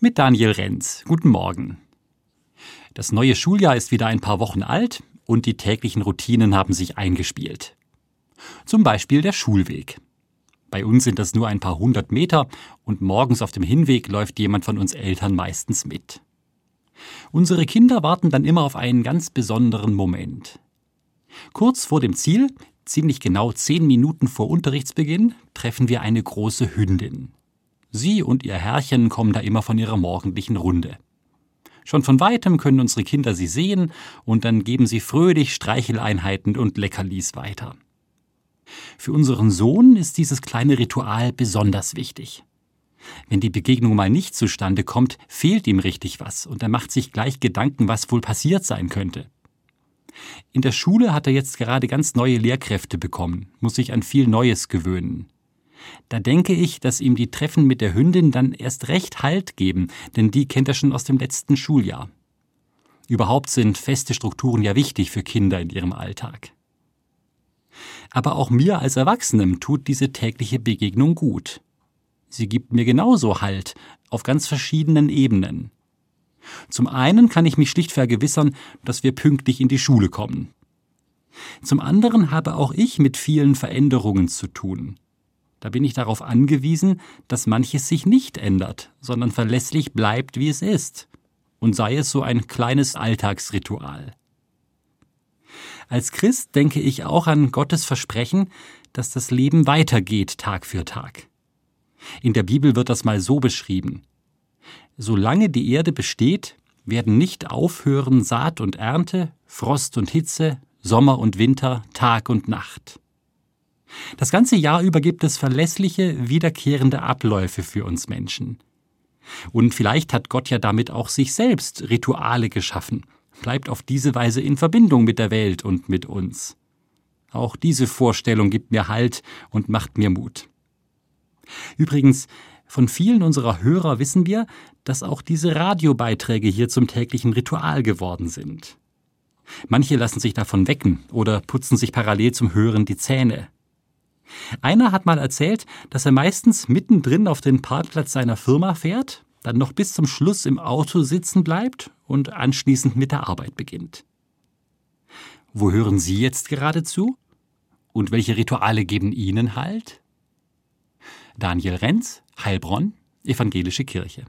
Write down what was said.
mit Daniel Renz. Guten Morgen. Das neue Schuljahr ist wieder ein paar Wochen alt und die täglichen Routinen haben sich eingespielt. Zum Beispiel der Schulweg. Bei uns sind das nur ein paar hundert Meter und morgens auf dem Hinweg läuft jemand von uns Eltern meistens mit. Unsere Kinder warten dann immer auf einen ganz besonderen Moment. Kurz vor dem Ziel, ziemlich genau zehn Minuten vor Unterrichtsbeginn, treffen wir eine große Hündin. Sie und ihr Herrchen kommen da immer von ihrer morgendlichen Runde. Schon von weitem können unsere Kinder sie sehen und dann geben sie fröhlich Streicheleinheiten und Leckerlis weiter. Für unseren Sohn ist dieses kleine Ritual besonders wichtig. Wenn die Begegnung mal nicht zustande kommt, fehlt ihm richtig was und er macht sich gleich Gedanken, was wohl passiert sein könnte. In der Schule hat er jetzt gerade ganz neue Lehrkräfte bekommen, muss sich an viel Neues gewöhnen. Da denke ich, dass ihm die Treffen mit der Hündin dann erst recht Halt geben, denn die kennt er schon aus dem letzten Schuljahr. Überhaupt sind feste Strukturen ja wichtig für Kinder in ihrem Alltag. Aber auch mir als Erwachsenem tut diese tägliche Begegnung gut. Sie gibt mir genauso Halt, auf ganz verschiedenen Ebenen. Zum einen kann ich mich schlicht vergewissern, dass wir pünktlich in die Schule kommen. Zum anderen habe auch ich mit vielen Veränderungen zu tun. Da bin ich darauf angewiesen, dass manches sich nicht ändert, sondern verlässlich bleibt, wie es ist. Und sei es so ein kleines Alltagsritual. Als Christ denke ich auch an Gottes Versprechen, dass das Leben weitergeht Tag für Tag. In der Bibel wird das mal so beschrieben. Solange die Erde besteht, werden nicht aufhören Saat und Ernte, Frost und Hitze, Sommer und Winter, Tag und Nacht. Das ganze Jahr über gibt es verlässliche, wiederkehrende Abläufe für uns Menschen. Und vielleicht hat Gott ja damit auch sich selbst Rituale geschaffen, bleibt auf diese Weise in Verbindung mit der Welt und mit uns. Auch diese Vorstellung gibt mir Halt und macht mir Mut. Übrigens, von vielen unserer Hörer wissen wir, dass auch diese Radiobeiträge hier zum täglichen Ritual geworden sind. Manche lassen sich davon wecken oder putzen sich parallel zum Hören die Zähne. Einer hat mal erzählt, dass er meistens mittendrin auf den Parkplatz seiner Firma fährt, dann noch bis zum Schluss im Auto sitzen bleibt und anschließend mit der Arbeit beginnt. Wo hören Sie jetzt gerade zu? Und welche Rituale geben Ihnen Halt? Daniel Renz, Heilbronn, Evangelische Kirche.